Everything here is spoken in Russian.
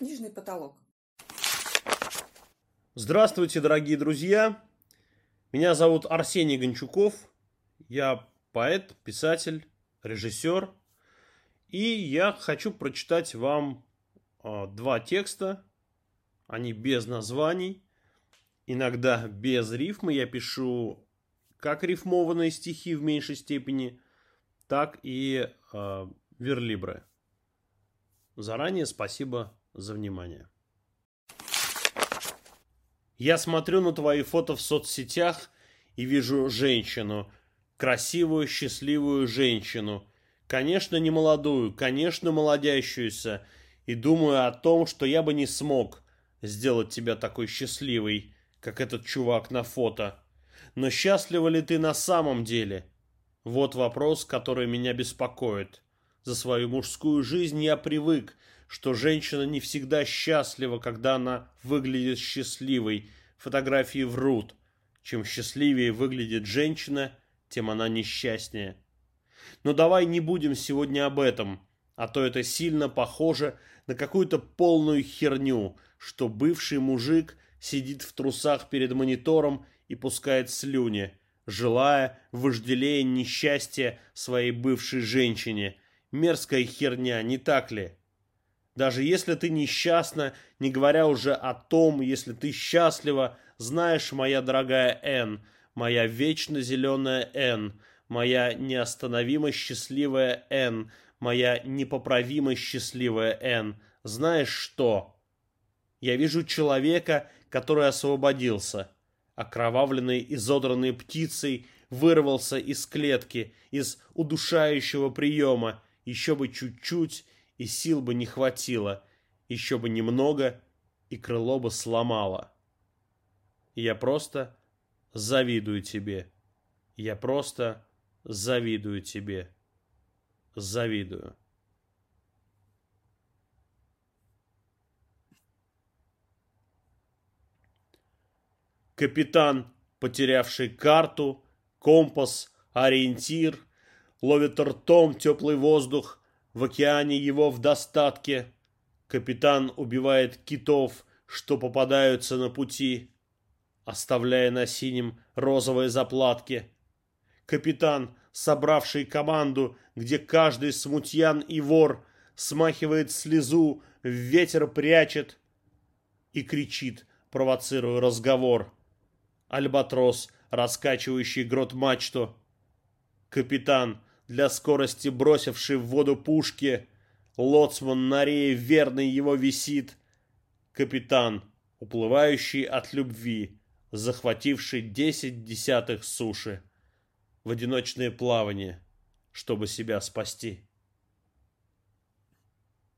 Книжный потолок. Здравствуйте, дорогие друзья! Меня зовут Арсений Гончуков. Я поэт, писатель, режиссер. И я хочу прочитать вам э, два текста. Они без названий, иногда без рифмы. Я пишу как рифмованные стихи в меньшей степени, так и э, верлибры. Заранее спасибо за внимание. Я смотрю на твои фото в соцсетях и вижу женщину, красивую, счастливую женщину, конечно, не молодую, конечно, молодящуюся, и думаю о том, что я бы не смог сделать тебя такой счастливой, как этот чувак на фото. Но счастлива ли ты на самом деле? Вот вопрос, который меня беспокоит. За свою мужскую жизнь я привык, что женщина не всегда счастлива, когда она выглядит счастливой. Фотографии врут. Чем счастливее выглядит женщина, тем она несчастнее. Но давай не будем сегодня об этом, а то это сильно похоже на какую-то полную херню, что бывший мужик сидит в трусах перед монитором и пускает слюни, желая, вожделея несчастья своей бывшей женщине – мерзкая херня, не так ли? Даже если ты несчастна, не говоря уже о том, если ты счастлива, знаешь, моя дорогая Н, моя вечно зеленая Н, моя неостановимо счастливая Н, моя непоправимо счастливая Н, знаешь что? Я вижу человека, который освободился, окровавленный, изодранный птицей, вырвался из клетки, из удушающего приема, еще бы чуть-чуть, и сил бы не хватило. Еще бы немного, и крыло бы сломало. Я просто завидую тебе. Я просто завидую тебе. Завидую. Капитан, потерявший карту, компас, ориентир – ловит ртом теплый воздух, в океане его в достатке. Капитан убивает китов, что попадаются на пути, оставляя на синем розовые заплатки. Капитан, собравший команду, где каждый смутьян и вор смахивает слезу, в ветер прячет и кричит, провоцируя разговор. Альбатрос, раскачивающий грот мачту. Капитан, для скорости бросивший в воду пушки. Лоцман на рее верный его висит. Капитан, уплывающий от любви, захвативший десять десятых суши. В одиночное плавание, чтобы себя спасти.